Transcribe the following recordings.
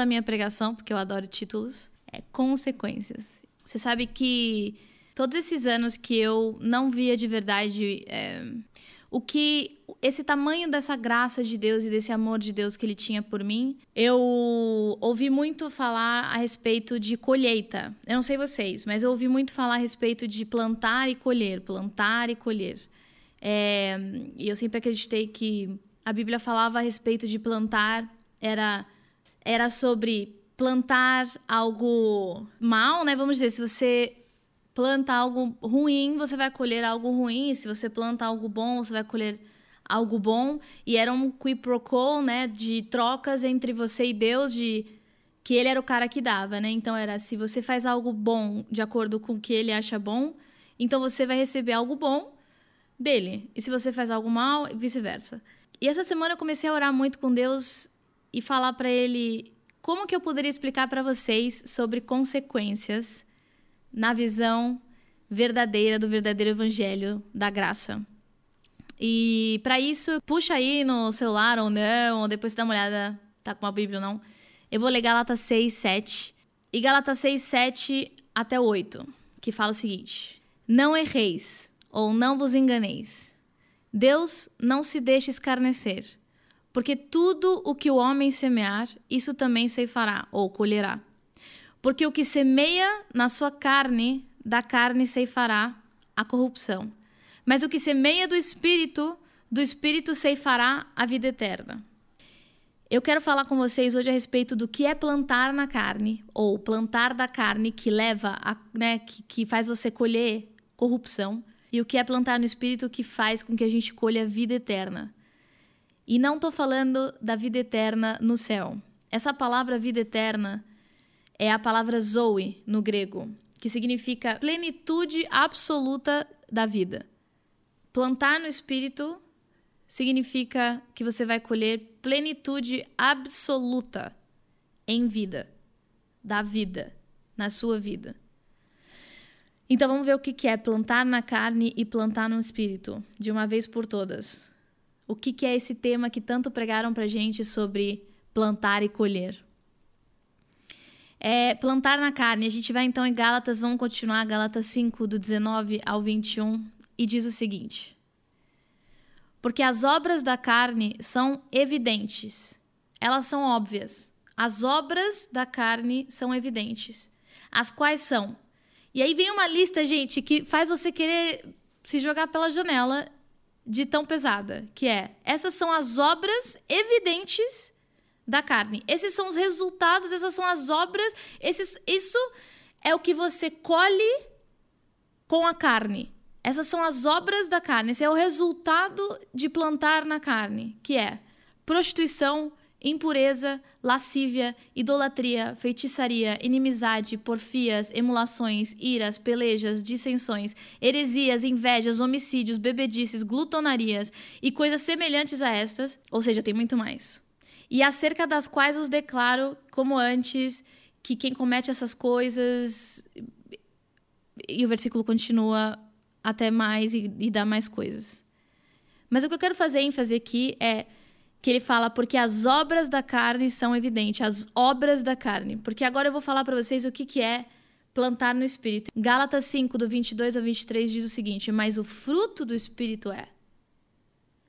da minha pregação, porque eu adoro títulos, é consequências. Você sabe que todos esses anos que eu não via de verdade é, o que esse tamanho dessa graça de Deus e desse amor de Deus que ele tinha por mim, eu ouvi muito falar a respeito de colheita. Eu não sei vocês, mas eu ouvi muito falar a respeito de plantar e colher, plantar e colher. É, e eu sempre acreditei que a Bíblia falava a respeito de plantar, era, era sobre plantar algo mal, né? Vamos dizer, se você planta algo ruim, você vai colher algo ruim. Se você planta algo bom, você vai colher algo bom. E era um qui né? De trocas entre você e Deus, de que ele era o cara que dava, né? Então era se você faz algo bom de acordo com o que ele acha bom, então você vai receber algo bom dele. E se você faz algo mal, vice-versa. E essa semana eu comecei a orar muito com Deus e falar para ele como que eu poderia explicar para vocês sobre consequências na visão verdadeira do verdadeiro evangelho da graça. E para isso, puxa aí no celular ou não, ou depois dá uma olhada, tá com uma Bíblia ou não. Eu vou ler Galatas 6, 7. E Galatas 6, 7 até 8, que fala o seguinte: Não erreis, ou não vos enganeis. Deus não se deixa escarnecer, porque tudo o que o homem semear, isso também ceifará, ou colherá. Porque o que semeia na sua carne, da carne ceifará a corrupção. Mas o que semeia do espírito, do espírito ceifará a vida eterna. Eu quero falar com vocês hoje a respeito do que é plantar na carne, ou plantar da carne que leva, a, né, que, que faz você colher corrupção, e o que é plantar no espírito que faz com que a gente colha a vida eterna. E não estou falando da vida eterna no céu. Essa palavra vida eterna é a palavra zoe no grego, que significa plenitude absoluta da vida. Plantar no espírito significa que você vai colher plenitude absoluta em vida, da vida, na sua vida. Então vamos ver o que é plantar na carne e plantar no espírito, de uma vez por todas. O que é esse tema que tanto pregaram pra gente sobre plantar e colher? É, plantar na carne. A gente vai então em Gálatas, vamos continuar, Gálatas 5, do 19 ao 21, e diz o seguinte: Porque as obras da carne são evidentes, elas são óbvias. As obras da carne são evidentes, as quais são. E aí vem uma lista, gente, que faz você querer se jogar pela janela de tão pesada, que é: essas são as obras evidentes da carne. Esses são os resultados, essas são as obras, esses, isso é o que você colhe com a carne. Essas são as obras da carne, esse é o resultado de plantar na carne, que é prostituição, impureza, lascívia, idolatria, feitiçaria, inimizade, porfias, emulações, iras, pelejas, dissensões, heresias, invejas, homicídios, bebedices, glutonarias e coisas semelhantes a estas, ou seja, tem muito mais e acerca das quais os declaro, como antes, que quem comete essas coisas. E o versículo continua até mais e, e dá mais coisas. Mas o que eu quero fazer ênfase aqui é que ele fala porque as obras da carne são evidentes, as obras da carne. Porque agora eu vou falar para vocês o que, que é plantar no espírito. Gálatas 5, do 22 ao 23 diz o seguinte: Mas o fruto do espírito é.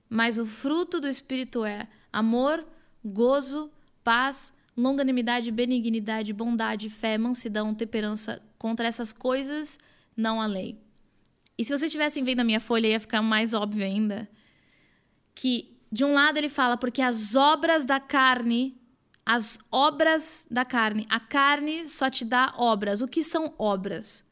Mas o fruto do espírito é amor, gozo, paz, longanimidade, benignidade, bondade, fé, mansidão, temperança. Contra essas coisas não há lei. E se vocês estivessem vendo a minha folha, ia ficar mais óbvio ainda que, de um lado, ele fala porque as obras da carne, as obras da carne, a carne só te dá obras. O que são obras?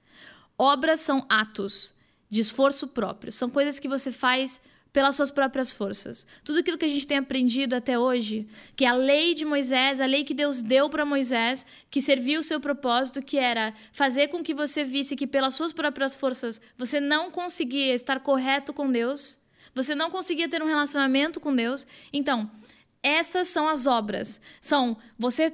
Obras são atos de esforço próprio, são coisas que você faz pelas suas próprias forças. Tudo aquilo que a gente tem aprendido até hoje, que a lei de Moisés, a lei que Deus deu para Moisés, que serviu o seu propósito, que era fazer com que você visse que pelas suas próprias forças você não conseguia estar correto com Deus, você não conseguia ter um relacionamento com Deus. Então, essas são as obras. São você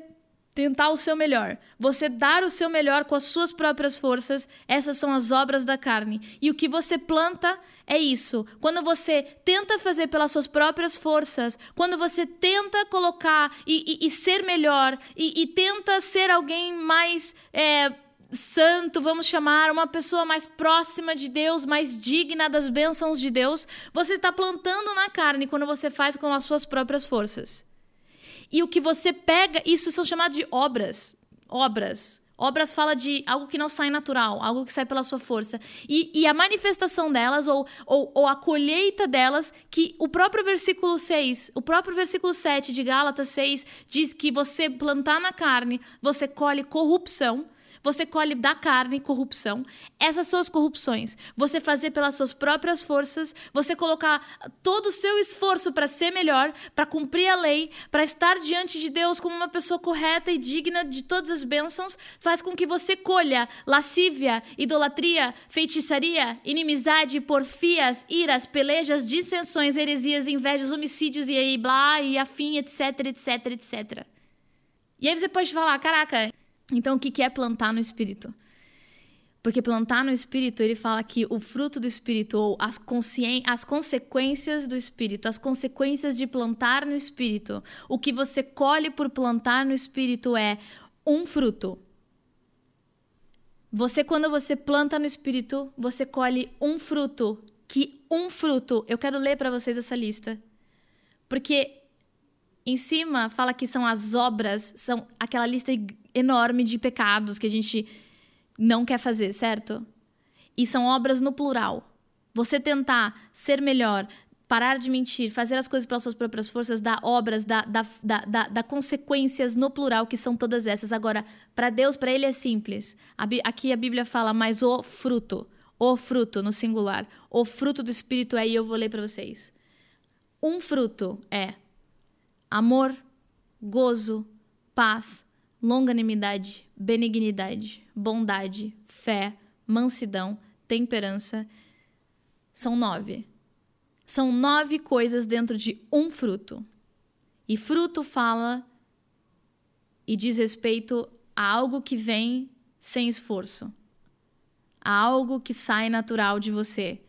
tentar o seu melhor, você dar o seu melhor com as suas próprias forças, essas são as obras da carne. E o que você planta é isso. Quando você tenta fazer pelas suas próprias forças, quando você tenta colocar e, e, e ser melhor e, e, tenta ser alguém mais. É, santo, vamos chamar, uma pessoa mais próxima de Deus, mais digna das bênçãos de Deus, você está plantando na carne quando você faz com as suas próprias forças. E o que você pega, isso são chamados de obras. Obras. Obras fala de algo que não sai natural, algo que sai pela sua força. E, e a manifestação delas, ou, ou, ou, a colheita delas, que o próprio versículo 6, o próprio versículo 7 de Gálatas 6, diz que você plantar na carne, você colhe corrupção, você colhe da carne corrupção. Essas são as corrupções. Você fazer pelas suas próprias forças, você colocar todo o seu esforço para ser melhor, para cumprir a lei, para estar diante de Deus como uma pessoa correta e digna de todas as bênçãos, faz com que você colha lascívia, idolatria, feitiçaria, inimizade, porfias, iras, pelejas, dissensões, heresias, invejas, homicídios e aí blá e afim, etc, etc, etc. E aí você pode falar, caraca, então, o que é plantar no espírito? Porque plantar no espírito, ele fala que o fruto do espírito, ou as, as consequências do espírito, as consequências de plantar no espírito, o que você colhe por plantar no espírito é um fruto. Você, quando você planta no espírito, você colhe um fruto. Que um fruto, eu quero ler para vocês essa lista. Porque em cima fala que são as obras, são aquela lista enorme de pecados que a gente não quer fazer, certo? E são obras no plural. Você tentar ser melhor, parar de mentir, fazer as coisas pelas suas próprias forças, dá obras, dá, dá, dá, dá, consequências no plural, que são todas essas. Agora, para Deus, para Ele é simples. Aqui a Bíblia fala, mas o fruto, o fruto no singular, o fruto do Espírito é, e eu vou ler para vocês. Um fruto é amor, gozo, paz, longanimidade, benignidade, bondade, fé, mansidão, temperança. São nove. São nove coisas dentro de um fruto. E fruto fala e diz respeito a algo que vem sem esforço, a algo que sai natural de você.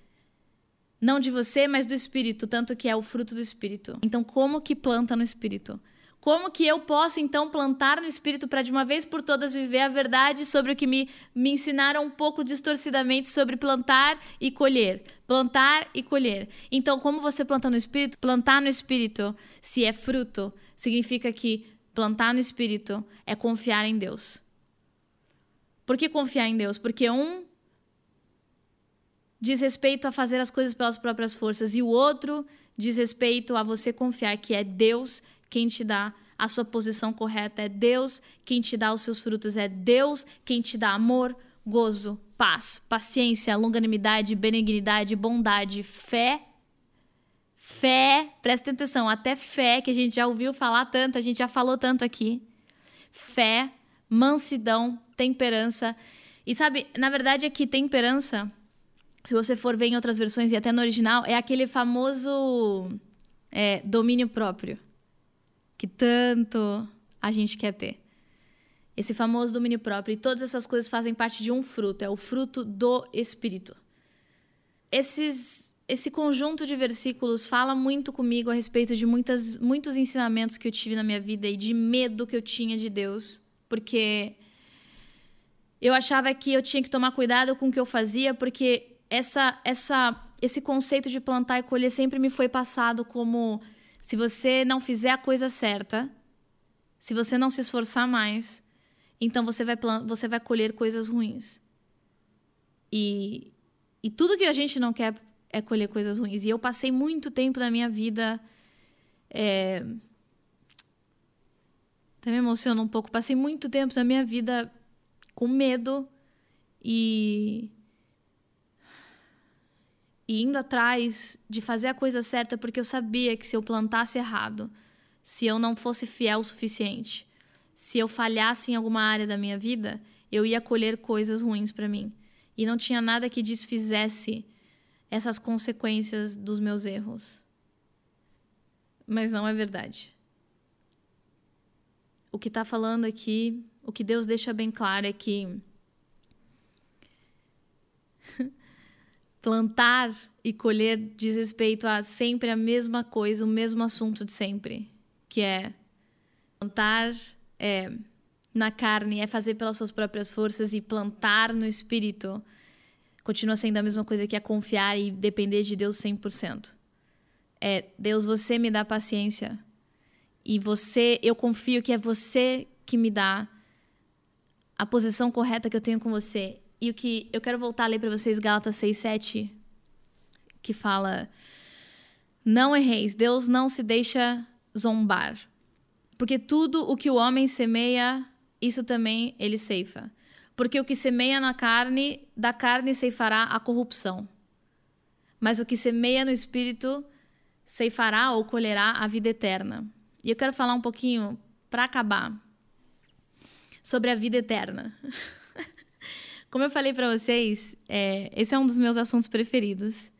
Não de você, mas do espírito, tanto que é o fruto do espírito. Então, como que planta no espírito? Como que eu posso então plantar no espírito para de uma vez por todas viver a verdade sobre o que me, me ensinaram um pouco distorcidamente sobre plantar e colher? Plantar e colher. Então, como você planta no espírito? Plantar no espírito, se é fruto, significa que plantar no espírito é confiar em Deus. Por que confiar em Deus? Porque um diz respeito a fazer as coisas pelas próprias forças e o outro diz respeito a você confiar que é Deus quem te dá a sua posição correta, é Deus quem te dá os seus frutos, é Deus quem te dá amor, gozo, paz, paciência, longanimidade, benignidade, bondade, fé. Fé, presta atenção, até fé, que a gente já ouviu falar tanto, a gente já falou tanto aqui. Fé, mansidão, temperança. E sabe, na verdade é que temperança, se você for ver em outras versões e até no original, é aquele famoso é, domínio próprio que tanto a gente quer ter. Esse famoso domínio próprio. E todas essas coisas fazem parte de um fruto, é o fruto do Espírito. Esses, esse conjunto de versículos fala muito comigo a respeito de muitas, muitos ensinamentos que eu tive na minha vida e de medo que eu tinha de Deus, porque eu achava que eu tinha que tomar cuidado com o que eu fazia, porque essa, essa, esse conceito de plantar e colher sempre me foi passado como se você não fizer a coisa certa, se você não se esforçar mais, então você vai, você vai colher coisas ruins. E, e tudo que a gente não quer é colher coisas ruins. E eu passei muito tempo da minha vida. É... Até me emociona um pouco. Passei muito tempo da minha vida com medo e e indo atrás de fazer a coisa certa porque eu sabia que se eu plantasse errado, se eu não fosse fiel o suficiente, se eu falhasse em alguma área da minha vida, eu ia colher coisas ruins para mim. E não tinha nada que desfizesse essas consequências dos meus erros. Mas não é verdade. o que está falando aqui, o que Deus deixa bem claro é que plantar e colher diz respeito a sempre a mesma coisa, o mesmo assunto de sempre, que é plantar é, na carne é fazer pelas suas próprias forças e plantar no espírito continua sendo a mesma coisa que é confiar e depender de Deus 100%. É, Deus, você me dá paciência. E você, eu confio que é você que me dá a posição correta que eu tenho com você. E o que eu quero voltar a ler para vocês Gálatas 6, 7, que fala: Não erreis, Deus não se deixa zombar. Porque tudo o que o homem semeia, isso também ele ceifa. Porque o que semeia na carne, da carne ceifará a corrupção. Mas o que semeia no espírito, ceifará ou colherá a vida eterna. E eu quero falar um pouquinho, para acabar, sobre a vida eterna. Como eu falei para vocês, é, esse é um dos meus assuntos preferidos.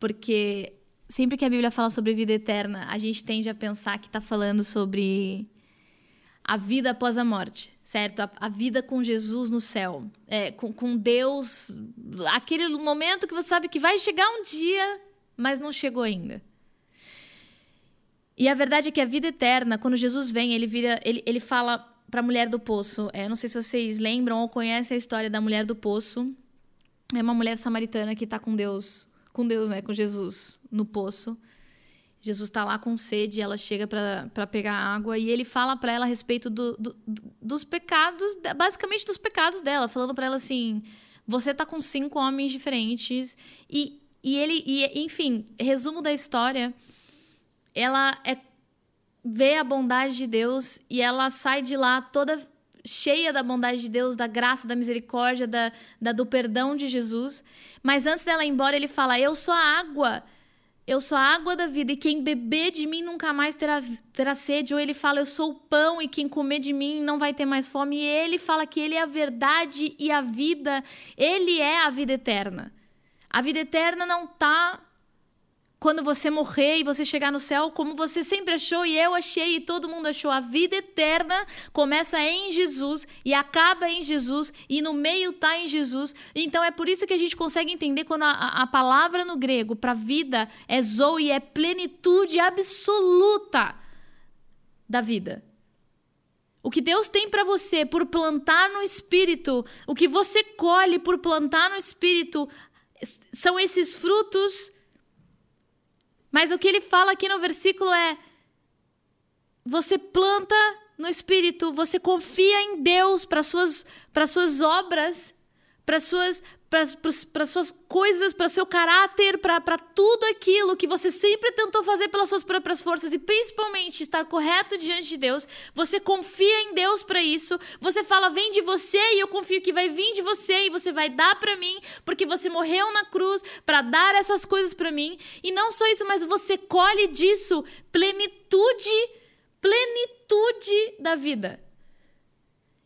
Porque sempre que a Bíblia fala sobre vida eterna, a gente tende a pensar que está falando sobre a vida após a morte, certo? A, a vida com Jesus no céu, é, com, com Deus, aquele momento que você sabe que vai chegar um dia, mas não chegou ainda. E a verdade é que a vida eterna, quando Jesus vem, ele vira, ele, ele fala para a mulher do poço. É, não sei se vocês lembram ou conhecem a história da mulher do poço. É uma mulher samaritana que está com Deus, com Deus, né, com Jesus no poço. Jesus está lá com sede, ela chega para pegar água e ele fala para ela a respeito do, do, dos pecados, basicamente dos pecados dela, falando para ela assim: você está com cinco homens diferentes e, e ele, e, enfim, resumo da história, ela é, vê a bondade de Deus e ela sai de lá toda cheia da bondade de Deus, da graça, da misericórdia, da, da do perdão de Jesus. Mas antes dela ir embora, ele fala: eu sou a água eu sou a água da vida e quem beber de mim nunca mais terá, terá sede. Ou ele fala, eu sou o pão e quem comer de mim não vai ter mais fome. E ele fala que ele é a verdade e a vida, ele é a vida eterna. A vida eterna não está quando você morrer e você chegar no céu, como você sempre achou e eu achei e todo mundo achou, a vida eterna começa em Jesus e acaba em Jesus e no meio está em Jesus. Então é por isso que a gente consegue entender quando a, a palavra no grego para vida é zoe, é plenitude absoluta da vida. O que Deus tem para você por plantar no espírito, o que você colhe por plantar no espírito, são esses frutos mas o que ele fala aqui no versículo é: você planta no espírito, você confia em Deus para suas para suas obras, para suas para suas coisas, para seu caráter, para tudo aquilo que você sempre tentou fazer pelas suas próprias forças e principalmente estar correto diante de Deus, você confia em Deus para isso. Você fala: "Vem de você e eu confio que vai vir de você e você vai dar para mim, porque você morreu na cruz para dar essas coisas para mim". E não só isso, mas você colhe disso plenitude, plenitude da vida.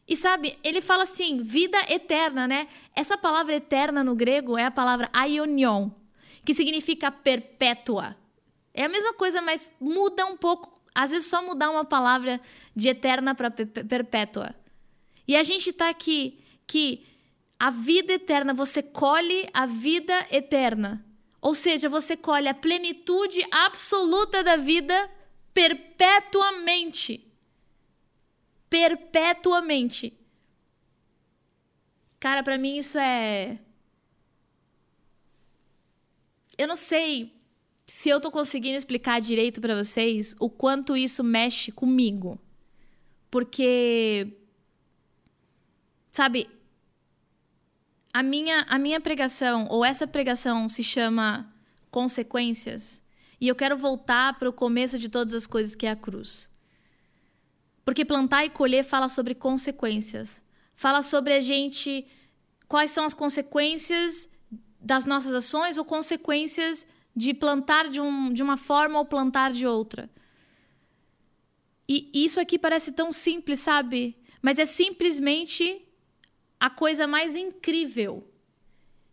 E sabe, ele fala assim, vida eterna, né? Essa palavra eterna no grego é a palavra aionion, que significa perpétua. É a mesma coisa, mas muda um pouco. Às vezes só mudar uma palavra de eterna para perpétua. E a gente está aqui que a vida eterna, você colhe a vida eterna. Ou seja, você colhe a plenitude absoluta da vida perpetuamente perpetuamente. Cara, para mim isso é. Eu não sei se eu tô conseguindo explicar direito para vocês o quanto isso mexe comigo. Porque. Sabe, a minha, a minha pregação, ou essa pregação, se chama Consequências. E eu quero voltar para o começo de todas as coisas, que é a cruz. Porque plantar e colher fala sobre consequências. Fala sobre a gente. Quais são as consequências das nossas ações ou consequências de plantar de, um, de uma forma ou plantar de outra. E isso aqui parece tão simples, sabe? Mas é simplesmente a coisa mais incrível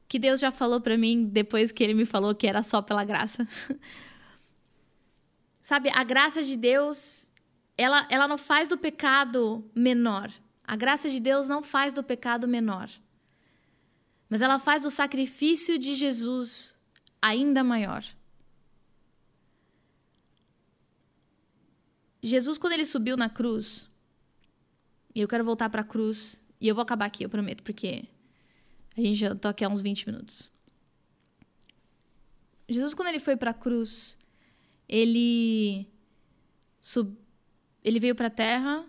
que Deus já falou para mim depois que ele me falou que era só pela graça. sabe, a graça de Deus ela, ela não faz do pecado menor. A graça de Deus não faz do pecado menor. Mas ela faz do sacrifício de Jesus ainda maior. Jesus, quando ele subiu na cruz, e eu quero voltar para a cruz, e eu vou acabar aqui, eu prometo, porque a gente já tô aqui há uns 20 minutos. Jesus, quando ele foi para a cruz, ele sub... ele veio para a terra,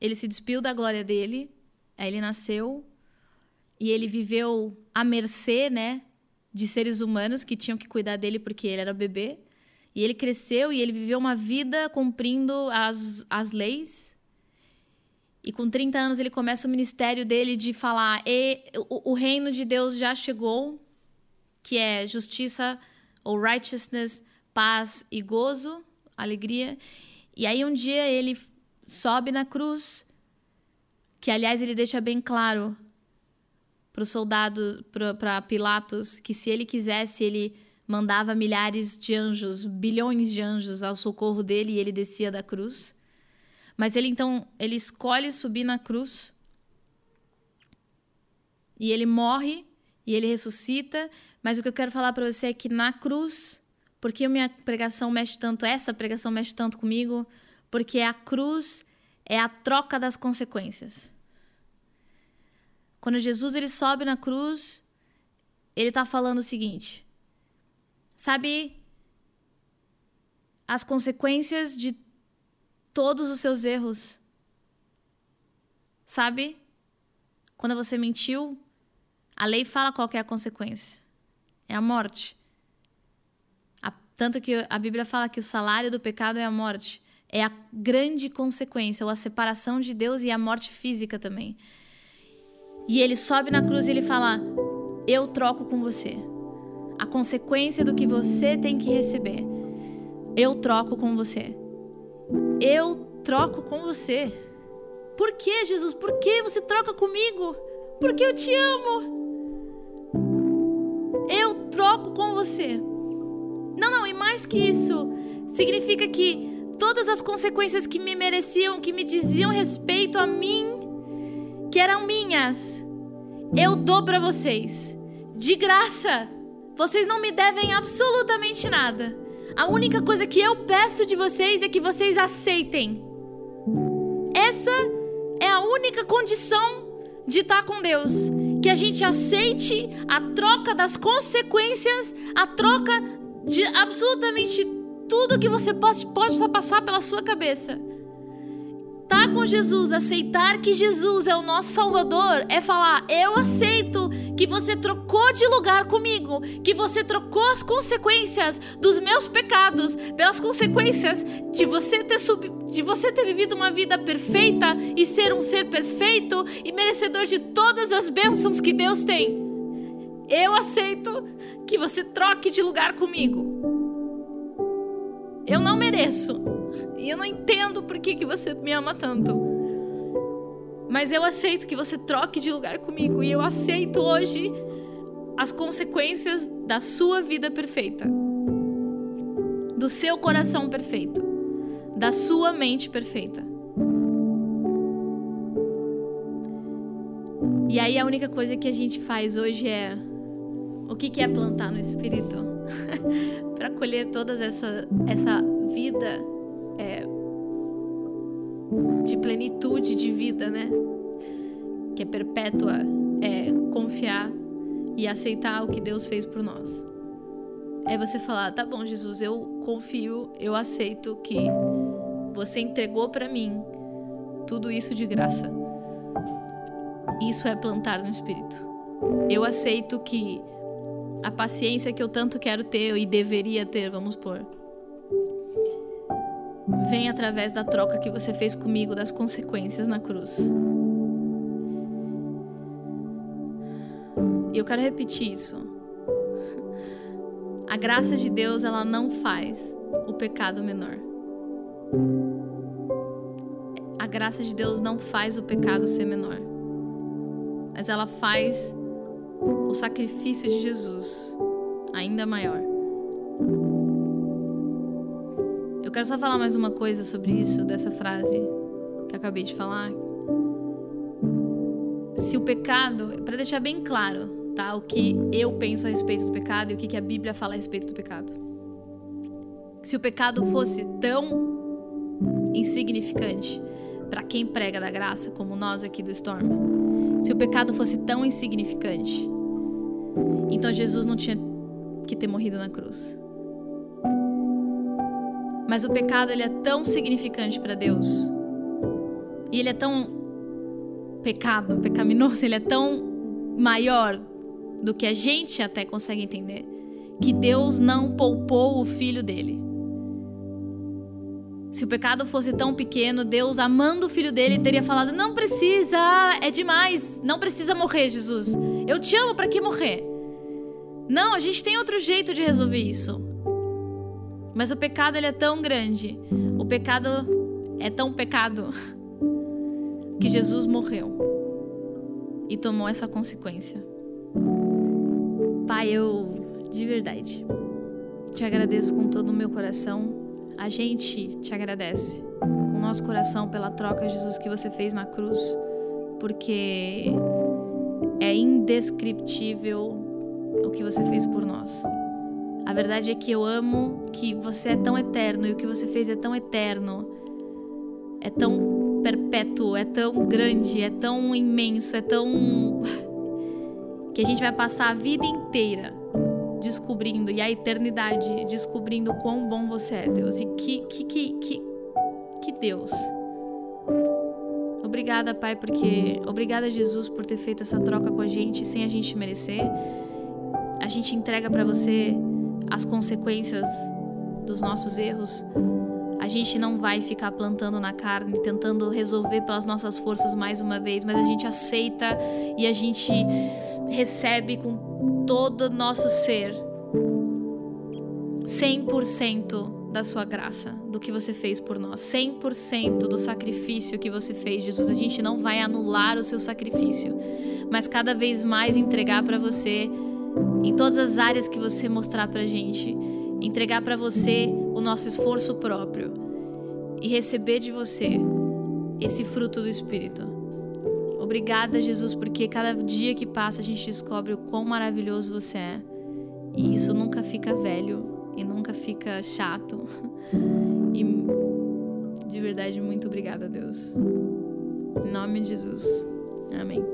ele se despiu da glória dele, aí ele nasceu e ele viveu à mercê, né, de seres humanos que tinham que cuidar dele porque ele era bebê. E ele cresceu e ele viveu uma vida cumprindo as, as leis. E com 30 anos ele começa o ministério dele de falar: e, o, o reino de Deus já chegou, que é justiça ou righteousness, paz e gozo, alegria. E aí um dia ele sobe na cruz, que aliás ele deixa bem claro para os soldados, para Pilatos, que se ele quisesse, ele mandava milhares de anjos, bilhões de anjos ao socorro dele e ele descia da cruz. Mas ele então, ele escolhe subir na cruz. E ele morre e ele ressuscita, mas o que eu quero falar para você é que na cruz, porque a minha pregação mexe tanto, essa pregação mexe tanto comigo, porque a cruz é a troca das consequências. Quando Jesus ele sobe na cruz, ele está falando o seguinte: Sabe as consequências de todos os seus erros? Sabe? Quando você mentiu, a lei fala qual é a consequência. É a morte. Tanto que a Bíblia fala que o salário do pecado é a morte. É a grande consequência, ou a separação de Deus e a morte física também. E ele sobe na cruz e ele fala: Eu troco com você a consequência do que você tem que receber. Eu troco com você. Eu troco com você. Por que, Jesus? Por que você troca comigo? Porque eu te amo. Eu troco com você. Não, não, e mais que isso, significa que todas as consequências que me mereciam, que me diziam respeito a mim, que eram minhas, eu dou para vocês. De graça. Vocês não me devem absolutamente nada. A única coisa que eu peço de vocês é que vocês aceitem. Essa é a única condição de estar com Deus. Que a gente aceite a troca das consequências, a troca de absolutamente tudo que você pode, pode passar pela sua cabeça estar com Jesus, aceitar que Jesus é o nosso Salvador, é falar: eu aceito que você trocou de lugar comigo, que você trocou as consequências dos meus pecados pelas consequências de você ter sub... de você ter vivido uma vida perfeita e ser um ser perfeito e merecedor de todas as bênçãos que Deus tem. Eu aceito que você troque de lugar comigo. Eu não mereço. E eu não entendo por que, que você me ama tanto. Mas eu aceito que você troque de lugar comigo. E eu aceito hoje as consequências da sua vida perfeita. Do seu coração perfeito. Da sua mente perfeita. E aí a única coisa que a gente faz hoje é o que, que é plantar no espírito para colher toda essa essa vida é, de plenitude de vida, né? Que é perpétua, é confiar e aceitar o que Deus fez por nós. É você falar, tá bom, Jesus, eu confio, eu aceito que você entregou para mim tudo isso de graça. Isso é plantar no espírito. Eu aceito que a paciência que eu tanto quero ter e deveria ter, vamos pôr, vem através da troca que você fez comigo das consequências na cruz. E eu quero repetir isso. A graça de Deus, ela não faz o pecado menor. A graça de Deus não faz o pecado ser menor. Mas ela faz o sacrifício de Jesus ainda maior quero só falar mais uma coisa sobre isso, dessa frase que eu acabei de falar. Se o pecado, para deixar bem claro, tá? O que eu penso a respeito do pecado e o que a Bíblia fala a respeito do pecado. Se o pecado fosse tão insignificante para quem prega da graça, como nós aqui do Storm, se o pecado fosse tão insignificante, então Jesus não tinha que ter morrido na cruz. Mas o pecado ele é tão significante para Deus. E ele é tão pecado, pecaminoso, ele é tão maior do que a gente até consegue entender, que Deus não poupou o filho dele. Se o pecado fosse tão pequeno, Deus, amando o filho dele, teria falado: Não precisa, é demais, não precisa morrer, Jesus. Eu te amo, para que morrer? Não, a gente tem outro jeito de resolver isso. Mas o pecado ele é tão grande, o pecado é tão pecado que Jesus morreu e tomou essa consequência. Pai, eu de verdade te agradeço com todo o meu coração. A gente te agradece com o nosso coração pela troca, Jesus, que você fez na cruz, porque é indescritível o que você fez por nós. A verdade é que eu amo que você é tão eterno e o que você fez é tão eterno, é tão perpétuo, é tão grande, é tão imenso, é tão. que a gente vai passar a vida inteira descobrindo e a eternidade descobrindo quão bom você é, Deus. E que, que, que, que, que Deus. Obrigada, Pai, porque. Obrigada, Jesus, por ter feito essa troca com a gente sem a gente merecer. A gente entrega para você as consequências dos nossos erros, a gente não vai ficar plantando na carne, tentando resolver pelas nossas forças mais uma vez, mas a gente aceita e a gente recebe com todo nosso ser 100% da sua graça, do que você fez por nós, 100% do sacrifício que você fez, Jesus. A gente não vai anular o seu sacrifício, mas cada vez mais entregar para você em todas as áreas que você mostrar pra gente, entregar para você o nosso esforço próprio e receber de você esse fruto do Espírito. Obrigada, Jesus, porque cada dia que passa a gente descobre o quão maravilhoso você é. E isso nunca fica velho e nunca fica chato. E de verdade, muito obrigada, Deus. Em nome de Jesus. Amém.